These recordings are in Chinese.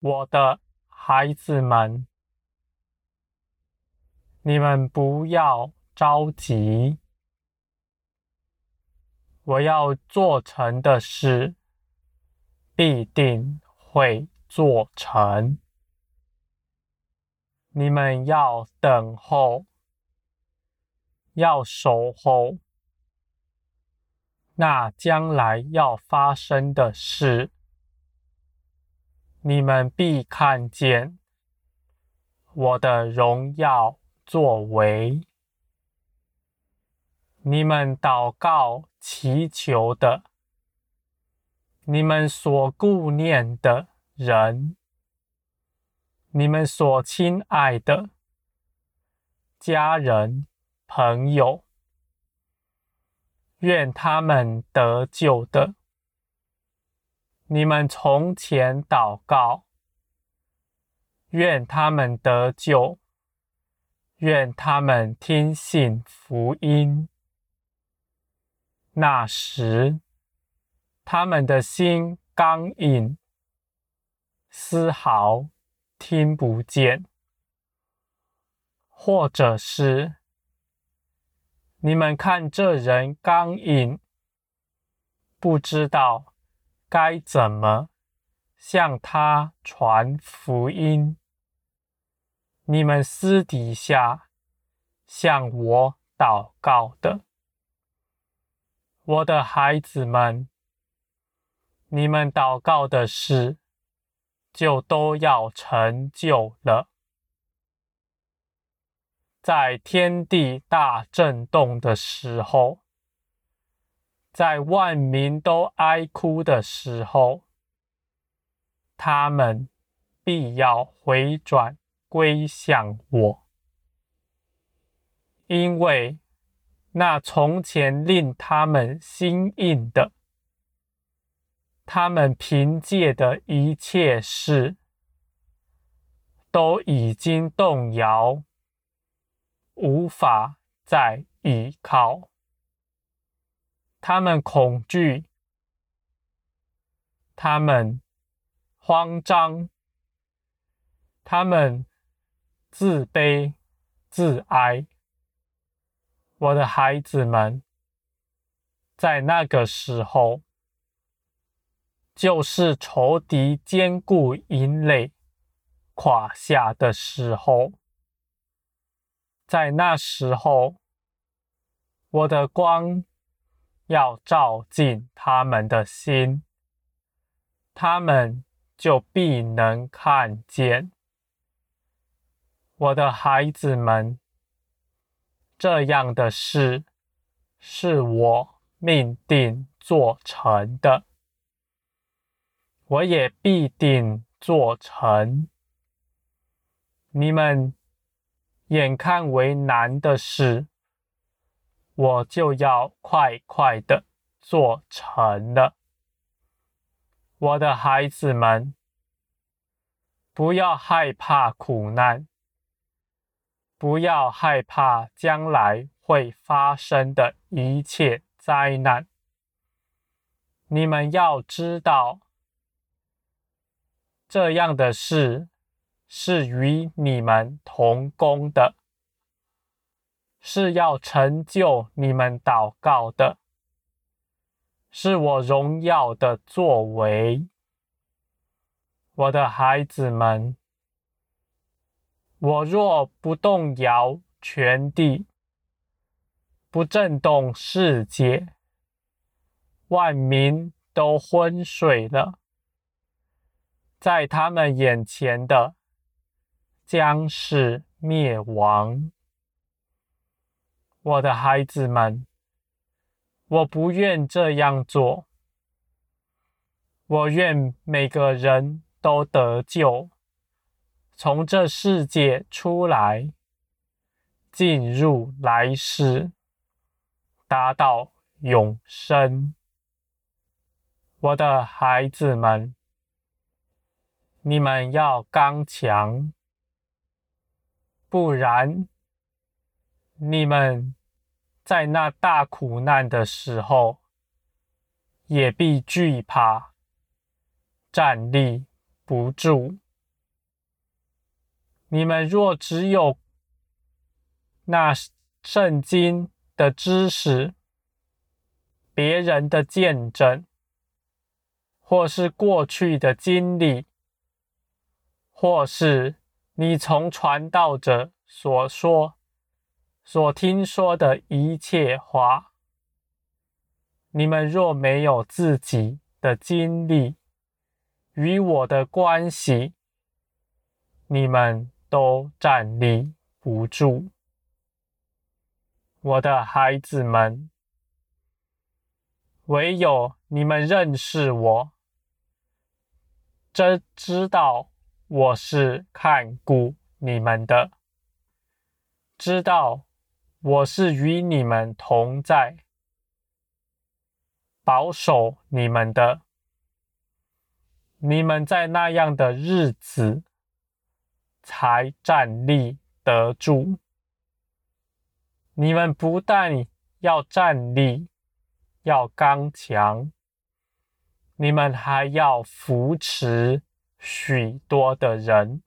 我的孩子们，你们不要着急。我要做成的事，必定会做成。你们要等候，要守候，那将来要发生的事，你们必看见我的荣耀作为。你们祷告祈求的，你们所顾念的人，你们所亲爱的家人、朋友，愿他们得救的。你们从前祷告，愿他们得救，愿他们听信福音。那时，他们的心刚硬，丝毫听不见；或者是你们看这人刚硬，不知道该怎么向他传福音，你们私底下向我祷告的。我的孩子们，你们祷告的事就都要成就了。在天地大震动的时候，在万民都哀哭的时候，他们必要回转归向我，因为。那从前令他们心硬的，他们凭借的一切事，都已经动摇，无法再依靠。他们恐惧，他们慌张，他们自卑自哀。我的孩子们，在那个时候，就是仇敌坚固营垒垮下的时候。在那时候，我的光要照进他们的心，他们就必能看见。我的孩子们。这样的事是我命定做成的，我也必定做成。你们眼看为难的事，我就要快快的做成了。我的孩子们，不要害怕苦难。不要害怕将来会发生的一切灾难。你们要知道，这样的事是与你们同工的，是要成就你们祷告的，是我荣耀的作为。我的孩子们。我若不动摇全地，不震动世界，万民都昏睡了，在他们眼前的将是灭亡。我的孩子们，我不愿这样做，我愿每个人都得救。从这世界出来，进入来世，达到永生。我的孩子们，你们要刚强，不然，你们在那大苦难的时候，也必惧怕，站立不住。你们若只有那圣经的知识，别人的见证，或是过去的经历，或是你从传道者所说、所听说的一切话，你们若没有自己的经历与我的关系，你们都站立不住。我的孩子们，唯有你们认识我，真知道我是看顾你们的，知道我是与你们同在，保守你们的。你们在那样的日子才站立得住。你们不但要站立，要刚强，你们还要扶持许多的人。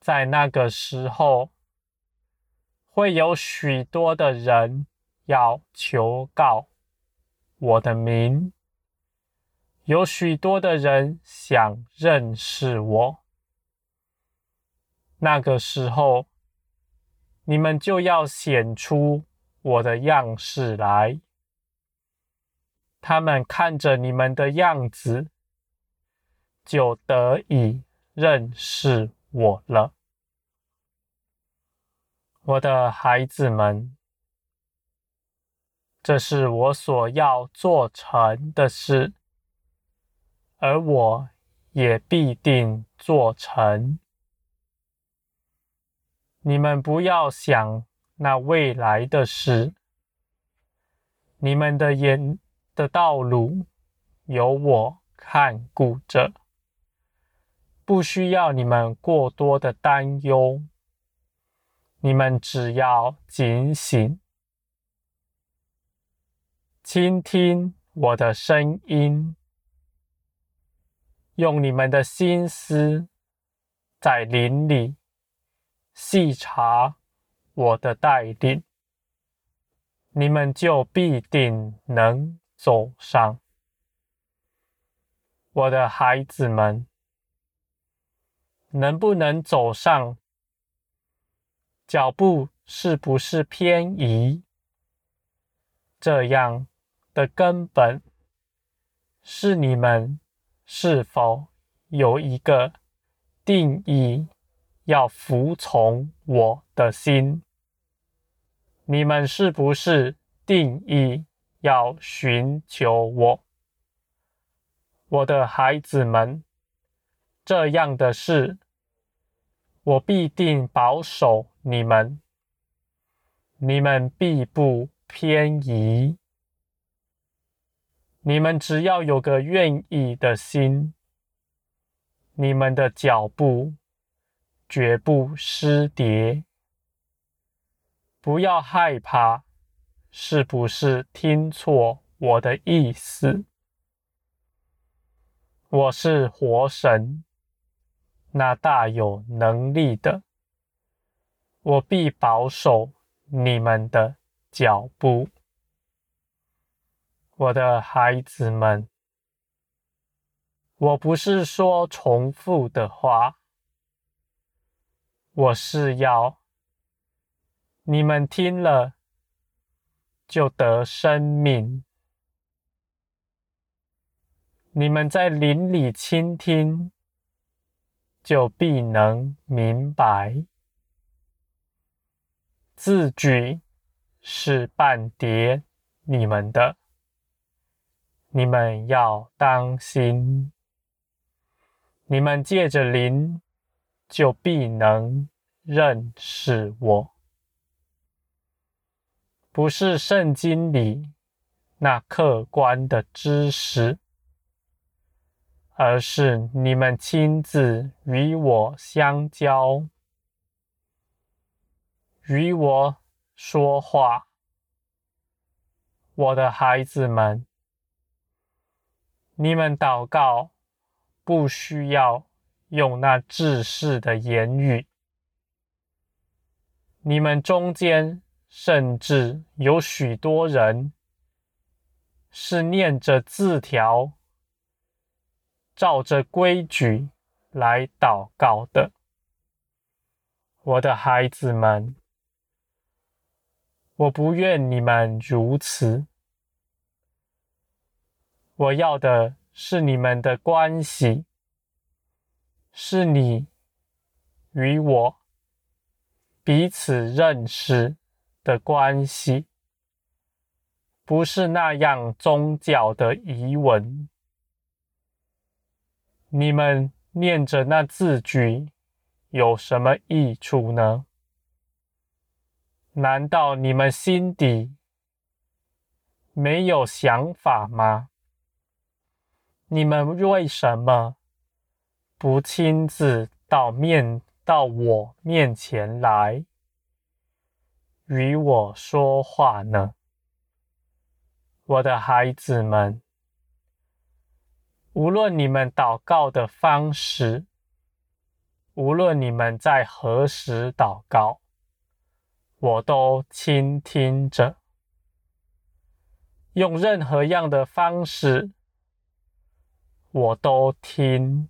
在那个时候，会有许多的人要求告我的名，有许多的人想认识我。那个时候，你们就要显出我的样式来。他们看着你们的样子，就得以认识我了。我的孩子们，这是我所要做成的事，而我也必定做成。你们不要想那未来的事，你们的眼的道路由我看顾着，不需要你们过多的担忧。你们只要警醒，倾听我的声音，用你们的心思在林里细察我的带领，你们就必定能走上。我的孩子们，能不能走上？脚步是不是偏移？这样的根本是你们是否有一个定义？要服从我的心，你们是不是定义要寻求我？我的孩子们，这样的事，我必定保守你们，你们必不偏移。你们只要有个愿意的心，你们的脚步。绝不失跌，不要害怕，是不是听错我的意思？我是活神，那大有能力的，我必保守你们的脚步，我的孩子们，我不是说重复的话。我是要你们听了就得生命，你们在林里倾听，就必能明白。字句是绊跌你们的，你们要当心。你们借着灵。就必能认识我，不是圣经里那客观的知识，而是你们亲自与我相交，与我说话。我的孩子们，你们祷告不需要用那治世的言语。你们中间甚至有许多人是念着字条，照着规矩来祷告的。我的孩子们，我不愿你们如此。我要的是你们的关系，是你与我彼此认识的关系，不是那样宗教的仪文。你们念着那字句，有什么益处呢？难道你们心底没有想法吗？你们为什么不亲自到面到我面前来与我说话呢？我的孩子们，无论你们祷告的方式，无论你们在何时祷告，我都倾听着。用任何样的方式。我都听，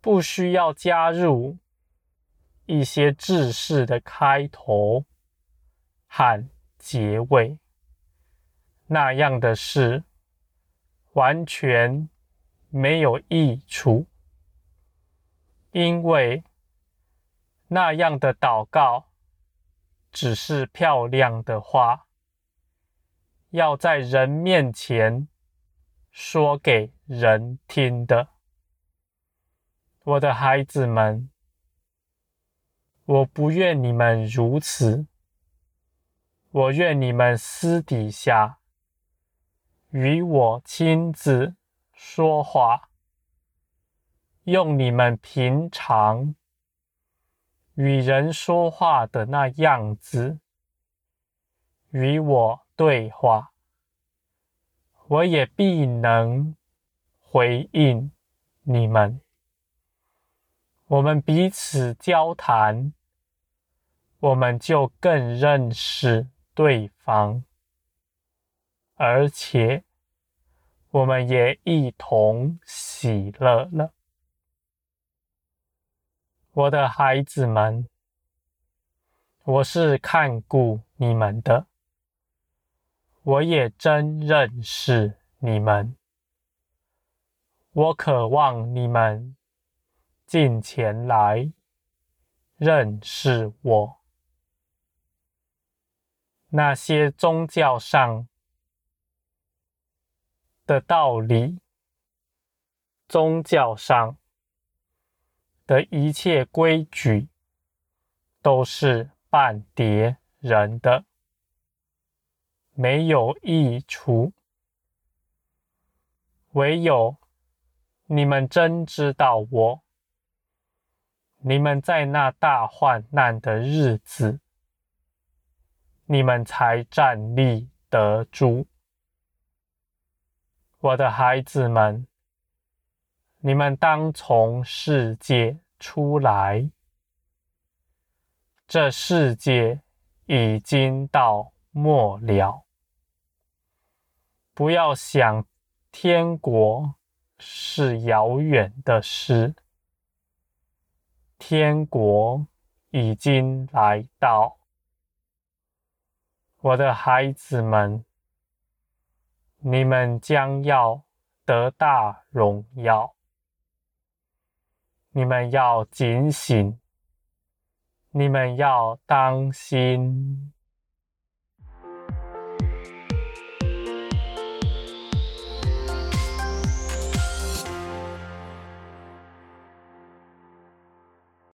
不需要加入一些制式的开头和结尾，那样的事完全没有益处，因为那样的祷告只是漂亮的话，要在人面前说给人听的，我的孩子们，我不愿你们如此。我愿你们私底下与我亲自说话，用你们平常与人说话的那样子与我对话，我也必能。回应你们，我们彼此交谈，我们就更认识对方，而且我们也一同喜乐了。我的孩子们，我是看顾你们的，我也真认识你们。我渴望你们近前来认识我。那些宗教上的道理，宗教上的一切规矩，都是半叠人的，没有益处，唯有。你们真知道我，你们在那大患难的日子，你们才站立得住。我的孩子们，你们当从世界出来，这世界已经到末了，不要想天国。是遥远的事，天国已经来到。我的孩子们，你们将要得大荣耀。你们要警醒，你们要当心。